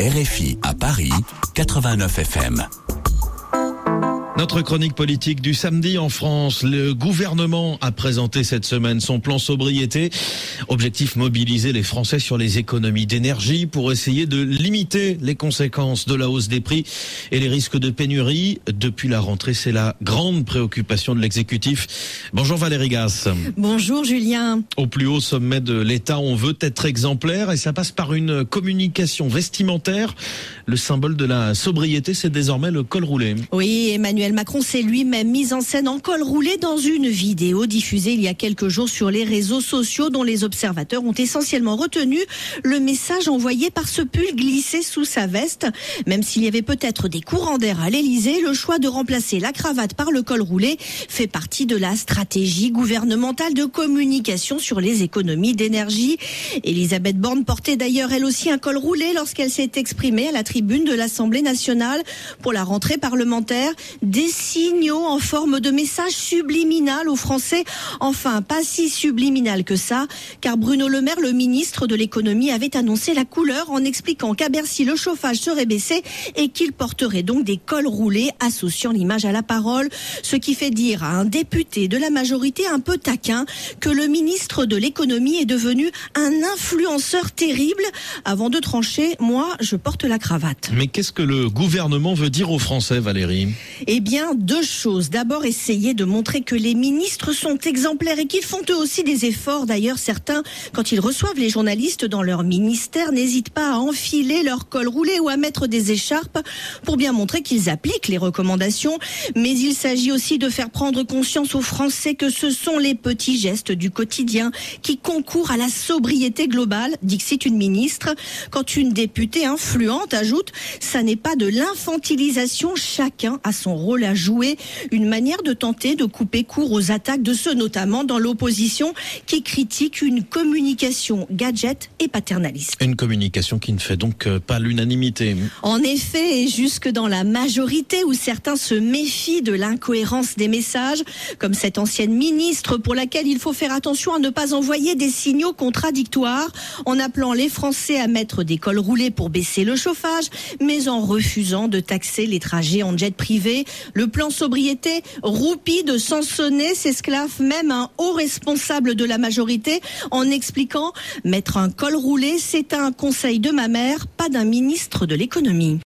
RFI à Paris, 89 FM. Notre chronique politique du samedi en France. Le gouvernement a présenté cette semaine son plan sobriété. Objectif mobiliser les Français sur les économies d'énergie pour essayer de limiter les conséquences de la hausse des prix et les risques de pénurie. Depuis la rentrée, c'est la grande préoccupation de l'exécutif. Bonjour Valérie Gasse. Bonjour Julien. Au plus haut sommet de l'État, on veut être exemplaire et ça passe par une communication vestimentaire. Le symbole de la sobriété, c'est désormais le col roulé. Oui, Emmanuel Macron s'est lui-même mis en scène en col roulé dans une vidéo diffusée il y a quelques jours sur les réseaux sociaux dont les observateurs ont essentiellement retenu le message envoyé par ce pull glissé sous sa veste. Même s'il y avait peut-être des courants d'air à l'Elysée, le choix de remplacer la cravate par le col roulé fait partie de la stratégie gouvernementale de communication sur les économies d'énergie. Elisabeth Borne portait d'ailleurs elle aussi un col roulé lorsqu'elle s'est exprimée à la tribune de l'Assemblée nationale pour la rentrée parlementaire signaux en forme de message subliminal aux Français. Enfin, pas si subliminal que ça, car Bruno Le Maire, le ministre de l'économie, avait annoncé la couleur en expliquant qu'à Bercy, le chauffage serait baissé et qu'il porterait donc des cols roulés associant l'image à la parole, ce qui fait dire à un député de la majorité un peu taquin que le ministre de l'économie est devenu un influenceur terrible. Avant de trancher, moi, je porte la cravate. Mais qu'est-ce que le gouvernement veut dire aux Français, Valérie? Eh bien, deux choses. D'abord, essayer de montrer que les ministres sont exemplaires et qu'ils font eux aussi des efforts. D'ailleurs, certains, quand ils reçoivent les journalistes dans leur ministère, n'hésitent pas à enfiler leur col roulé ou à mettre des écharpes pour bien montrer qu'ils appliquent les recommandations. Mais il s'agit aussi de faire prendre conscience aux Français que ce sont les petits gestes du quotidien qui concourent à la sobriété globale, c'est une ministre. Quand une députée influente ajoute, ça n'est pas de l'infantilisation, chacun a son rôle à jouer, une manière de tenter de couper court aux attaques de ceux notamment dans l'opposition qui critiquent une communication gadget et paternaliste. Une communication qui ne fait donc euh, pas l'unanimité. En effet, et jusque dans la majorité où certains se méfient de l'incohérence des messages, comme cette ancienne ministre pour laquelle il faut faire attention à ne pas envoyer des signaux contradictoires en appelant les Français à mettre des cols roulés pour baisser le chauffage, mais en refusant de taxer les trajets en jet privé. Le plan sobriété roupie de Sansonnet s'esclave même un haut responsable de la majorité en expliquant mettre un col roulé, c'est un conseil de ma mère, pas d'un ministre de l'économie.